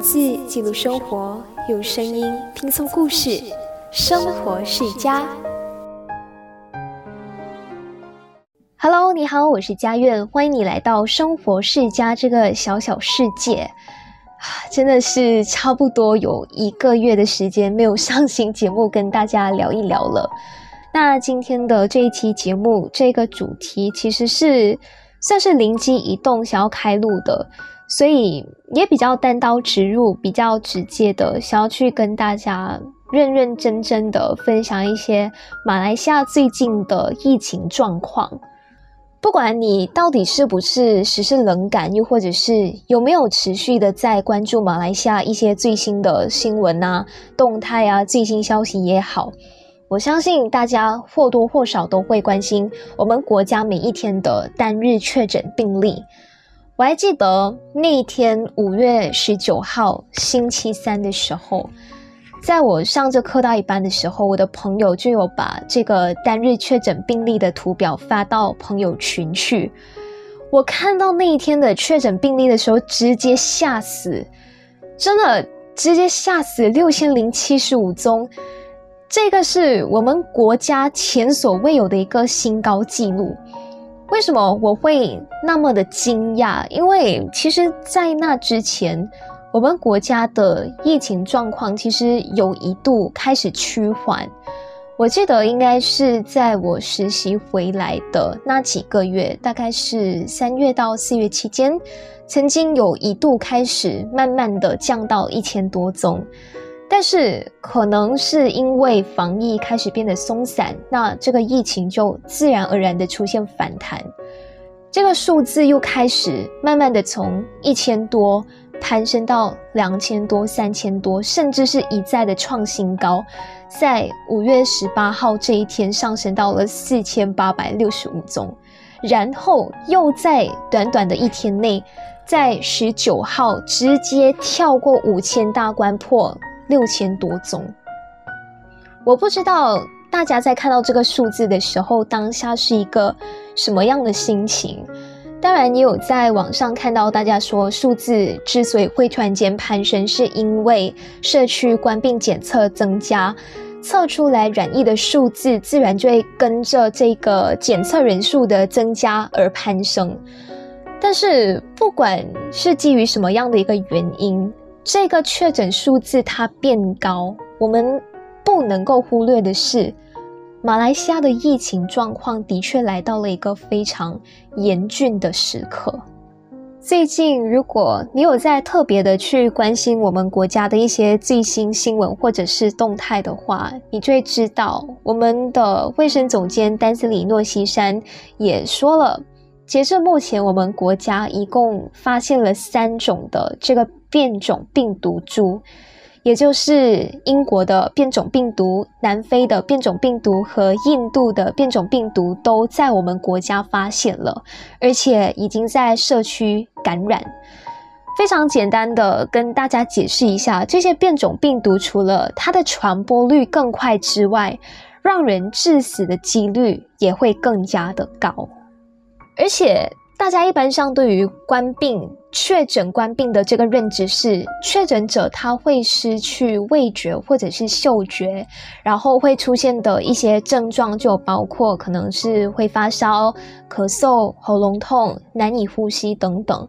字记录生活，用声音拼凑故事。生活世家，Hello，你好，我是佳苑，欢迎你来到生活世家这个小小世界。真的是差不多有一个月的时间没有上新节目，跟大家聊一聊了。那今天的这一期节目，这个主题其实是算是灵机一动想要开录的。所以也比较单刀直入、比较直接的，想要去跟大家认认真真的分享一些马来西亚最近的疫情状况。不管你到底是不是时事冷感，又或者是有没有持续的在关注马来西亚一些最新的新闻啊、动态啊、最新消息也好，我相信大家或多或少都会关心我们国家每一天的单日确诊病例。我还记得那一天，五月十九号星期三的时候，在我上这课到一半的时候，我的朋友就有把这个单日确诊病例的图表发到朋友群去。我看到那一天的确诊病例的时候，直接吓死，真的直接吓死，六千零七十五宗，这个是我们国家前所未有的一个新高纪录。为什么我会那么的惊讶？因为其实，在那之前，我们国家的疫情状况其实有一度开始趋缓。我记得应该是在我实习回来的那几个月，大概是三月到四月期间，曾经有一度开始慢慢的降到一千多宗。但是可能是因为防疫开始变得松散，那这个疫情就自然而然的出现反弹，这个数字又开始慢慢的从一千多攀升到两千多、三千多，甚至是一再的创新高，在五月十八号这一天上升到了四千八百六十五宗，然后又在短短的一天内，在十九号直接跳过五千大关破。六千多宗，我不知道大家在看到这个数字的时候，当下是一个什么样的心情。当然，也有在网上看到大家说，数字之所以会突然间攀升，是因为社区关病检测增加，测出来染疫的数字自然就会跟着这个检测人数的增加而攀升。但是，不管是基于什么样的一个原因。这个确诊数字它变高，我们不能够忽略的是，马来西亚的疫情状况的确来到了一个非常严峻的时刻。最近，如果你有在特别的去关心我们国家的一些最新新闻或者是动态的话，你就会知道，我们的卫生总监丹斯里诺西山也说了，截至目前，我们国家一共发现了三种的这个。变种病毒株，也就是英国的变种病毒、南非的变种病毒和印度的变种病毒，都在我们国家发现了，而且已经在社区感染。非常简单的跟大家解释一下，这些变种病毒除了它的传播率更快之外，让人致死的几率也会更加的高，而且。大家一般上对于冠病确诊冠病的这个认知是，确诊者他会失去味觉或者是嗅觉，然后会出现的一些症状就包括可能是会发烧、咳嗽、喉咙痛、难以呼吸等等。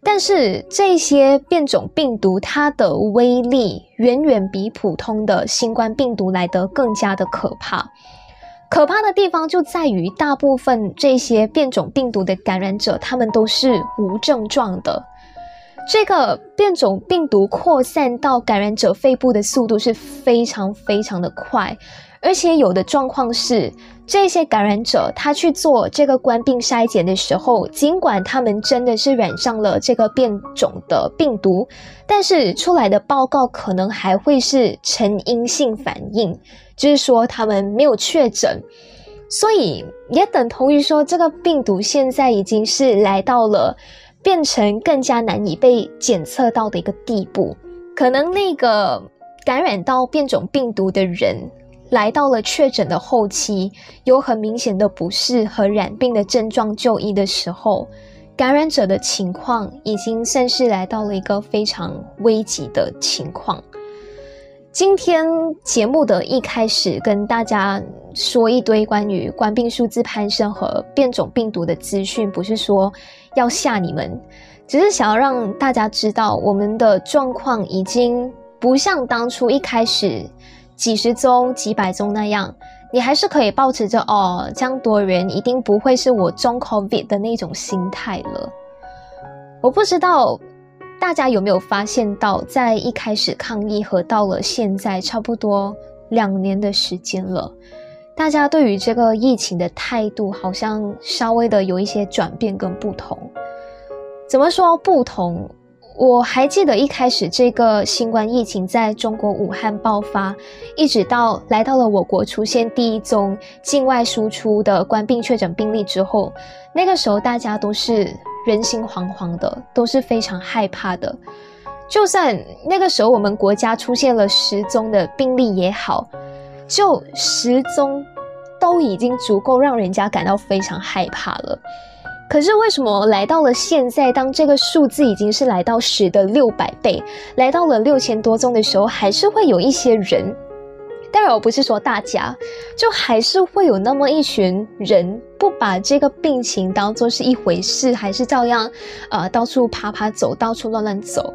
但是这些变种病毒它的威力远远比普通的新冠病毒来得更加的可怕。可怕的地方就在于，大部分这些变种病毒的感染者，他们都是无症状的。这个变种病毒扩散到感染者肺部的速度是非常非常的快，而且有的状况是，这些感染者他去做这个冠病筛检的时候，尽管他们真的是染上了这个变种的病毒，但是出来的报告可能还会是呈阴性反应。就是说，他们没有确诊，所以也等同于说，这个病毒现在已经是来到了变成更加难以被检测到的一个地步。可能那个感染到变种病毒的人，来到了确诊的后期，有很明显的不适和染病的症状就医的时候，感染者的情况已经算是来到了一个非常危急的情况。今天节目的一开始，跟大家说一堆关于冠病数字攀升和变种病毒的资讯，不是说要吓你们，只是想要让大家知道，我们的状况已经不像当初一开始几十宗、几百宗那样，你还是可以保持着哦，这样多人一定不会是我中 COVID 的那种心态了。我不知道。大家有没有发现到，在一开始抗议和到了现在差不多两年的时间了，大家对于这个疫情的态度好像稍微的有一些转变跟不同。怎么说不同？我还记得一开始这个新冠疫情在中国武汉爆发，一直到来到了我国出现第一宗境外输出的官病确诊病例之后，那个时候大家都是。人心惶惶的，都是非常害怕的。就算那个时候我们国家出现了十宗的病例也好，就十宗都已经足够让人家感到非常害怕了。可是为什么来到了现在，当这个数字已经是来到十的六百倍，来到了六千多宗的时候，还是会有一些人？当然，我不是说大家，就还是会有那么一群人不把这个病情当做是一回事，还是照样，呃，到处爬爬走，到处乱乱走。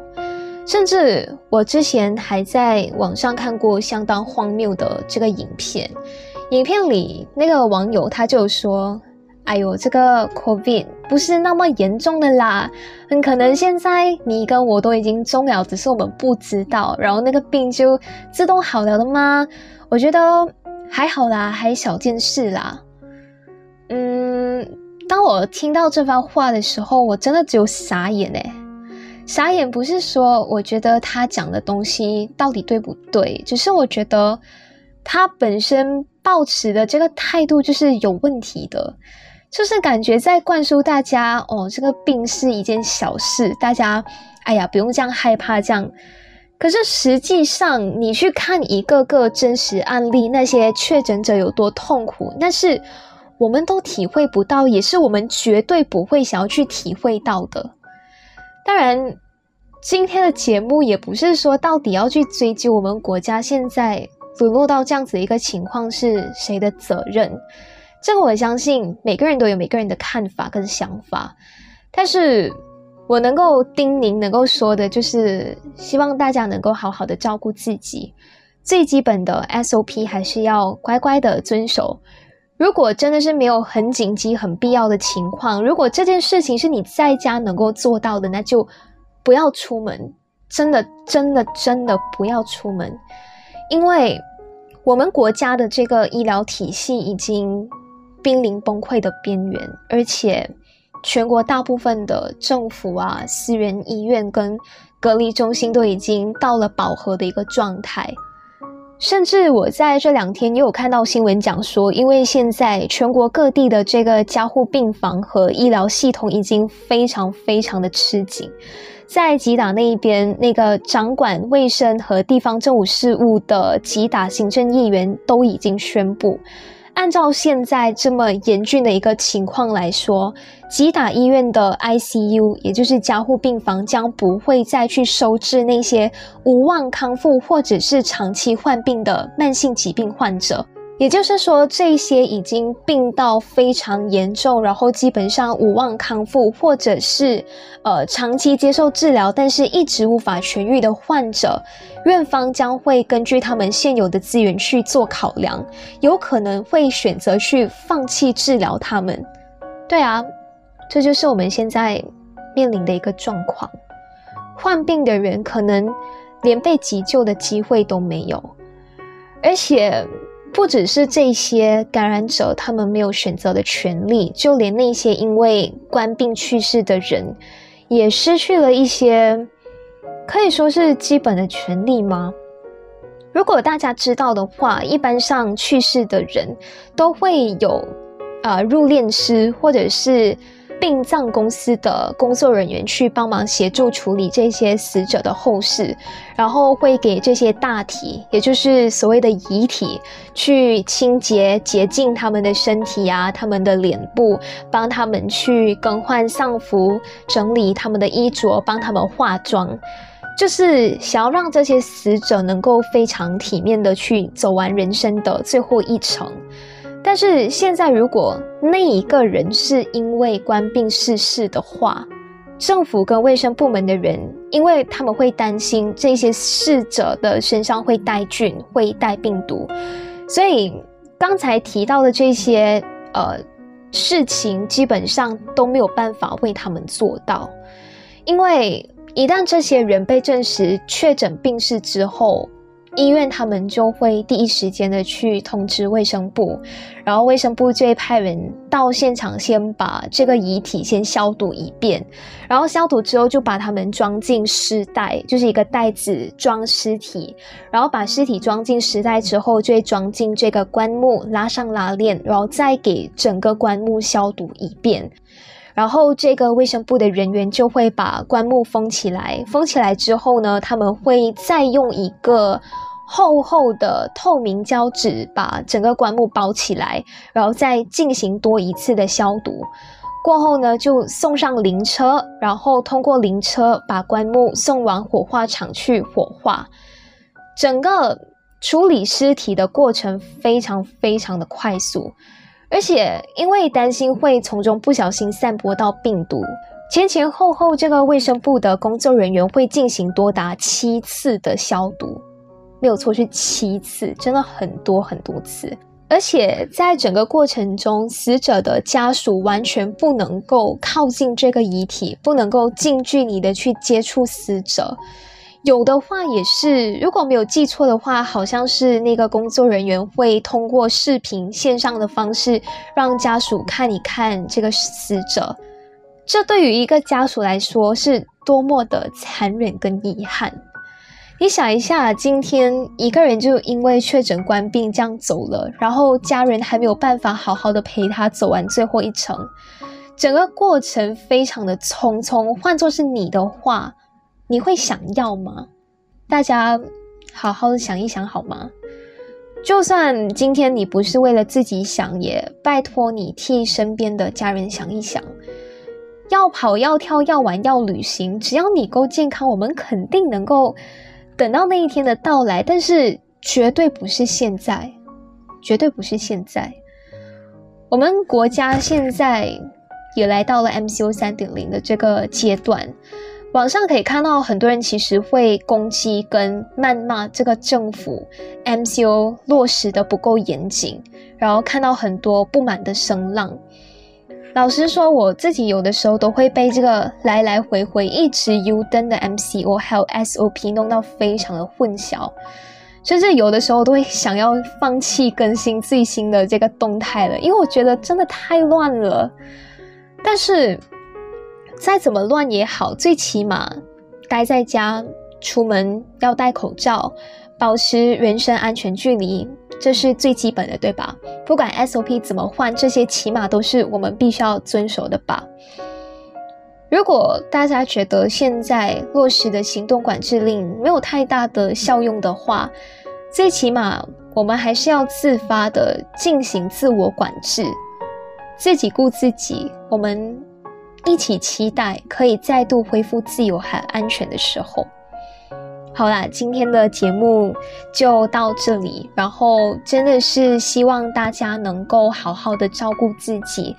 甚至我之前还在网上看过相当荒谬的这个影片，影片里那个网友他就说：“哎呦，这个 COVID 不是那么严重的啦，很可能现在你跟我都已经中了，只是我们不知道，然后那个病就自动好了的吗？”我觉得还好啦，还小件事啦。嗯，当我听到这番话的时候，我真的只有傻眼哎！傻眼不是说我觉得他讲的东西到底对不对，只是我觉得他本身抱持的这个态度就是有问题的，就是感觉在灌输大家哦，这个病是一件小事，大家哎呀不用这样害怕这样。可是实际上，你去看一个个真实案例，那些确诊者有多痛苦，那是我们都体会不到，也是我们绝对不会想要去体会到的。当然，今天的节目也不是说到底要去追究我们国家现在沦落到这样子一个情况是谁的责任。这个我相信每个人都有每个人的看法跟想法，但是。我能够叮咛、能够说的，就是希望大家能够好好的照顾自己，最基本的 SOP 还是要乖乖的遵守。如果真的是没有很紧急、很必要的情况，如果这件事情是你在家能够做到的，那就不要出门。真的、真的、真的不要出门，因为我们国家的这个医疗体系已经濒临崩溃的边缘，而且。全国大部分的政府啊、私人医院跟隔离中心都已经到了饱和的一个状态，甚至我在这两天也有看到新闻讲说，因为现在全国各地的这个加护病房和医疗系统已经非常非常的吃紧，在吉打那一边，那个掌管卫生和地方政府事务的吉打行政议员都已经宣布。按照现在这么严峻的一个情况来说，吉打医院的 ICU，也就是加护病房，将不会再去收治那些无望康复或者是长期患病的慢性疾病患者。也就是说，这些已经病到非常严重，然后基本上无望康复，或者是呃长期接受治疗，但是一直无法痊愈的患者，院方将会根据他们现有的资源去做考量，有可能会选择去放弃治疗他们。对啊，这就是我们现在面临的一个状况。患病的人可能连被急救的机会都没有，而且。不只是这些感染者，他们没有选择的权利，就连那些因为官病去世的人，也失去了一些可以说是基本的权利吗？如果大家知道的话，一般上去世的人都会有啊入殓师或者是殡葬公司的工作人员去帮忙协助处理这些死者的后事，然后会给这些大体，也就是所谓的遗体，去清洁洁净他们的身体啊，他们的脸部，帮他们去更换丧服，整理他们的衣着，帮他们化妆。就是想要让这些死者能够非常体面的去走完人生的最后一程，但是现在如果那一个人是因为官病逝世的话，政府跟卫生部门的人，因为他们会担心这些逝者的身上会带菌、会带病毒，所以刚才提到的这些呃事情，基本上都没有办法为他们做到，因为。一旦这些人被证实确诊病逝之后，医院他们就会第一时间的去通知卫生部，然后卫生部就会派人到现场，先把这个遗体先消毒一遍，然后消毒之后就把他们装进尸袋，就是一个袋子装尸体，然后把尸体装进尸袋之后，就会装进这个棺木，拉上拉链，然后再给整个棺木消毒一遍。然后这个卫生部的人员就会把棺木封起来，封起来之后呢，他们会再用一个厚厚的透明胶纸把整个棺木包起来，然后再进行多一次的消毒。过后呢，就送上灵车，然后通过灵车把棺木送往火化场去火化。整个处理尸体的过程非常非常的快速。而且，因为担心会从中不小心散播到病毒，前前后后这个卫生部的工作人员会进行多达七次的消毒，没有错，是七次，真的很多很多次。而且在整个过程中，死者的家属完全不能够靠近这个遗体，不能够近距离的去接触死者。有的话也是，如果没有记错的话，好像是那个工作人员会通过视频线上的方式，让家属看一看这个死者。这对于一个家属来说是多么的残忍跟遗憾。你想一下，今天一个人就因为确诊官病这样走了，然后家人还没有办法好好的陪他走完最后一程，整个过程非常的匆匆。换作是你的话。你会想要吗？大家好好的想一想好吗？就算今天你不是为了自己想，也拜托你替身边的家人想一想。要跑要跳要玩要旅行，只要你够健康，我们肯定能够等到那一天的到来。但是绝对不是现在，绝对不是现在。我们国家现在也来到了 MCO 三点零的这个阶段。网上可以看到很多人其实会攻击跟谩骂这个政府 MCO 落实的不够严谨，然后看到很多不满的声浪。老实说，我自己有的时候都会被这个来来回回一直 U 登的 MCO 还有 SOP 弄到非常的混淆，甚至有的时候都会想要放弃更新最新的这个动态了，因为我觉得真的太乱了。但是。再怎么乱也好，最起码待在家，出门要戴口罩，保持人身安全距离，这是最基本的，对吧？不管 SOP 怎么换，这些起码都是我们必须要遵守的吧。如果大家觉得现在落实的行动管制令没有太大的效用的话，最起码我们还是要自发的进行自我管制，自己顾自己。我们。一起期待可以再度恢复自由和安全的时候。好啦，今天的节目就到这里。然后真的是希望大家能够好好的照顾自己。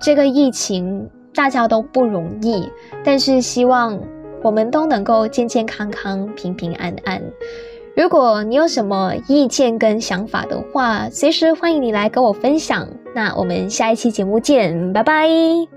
这个疫情大家都不容易，但是希望我们都能够健健康康、平平安安。如果你有什么意见跟想法的话，随时欢迎你来跟我分享。那我们下一期节目见，拜拜。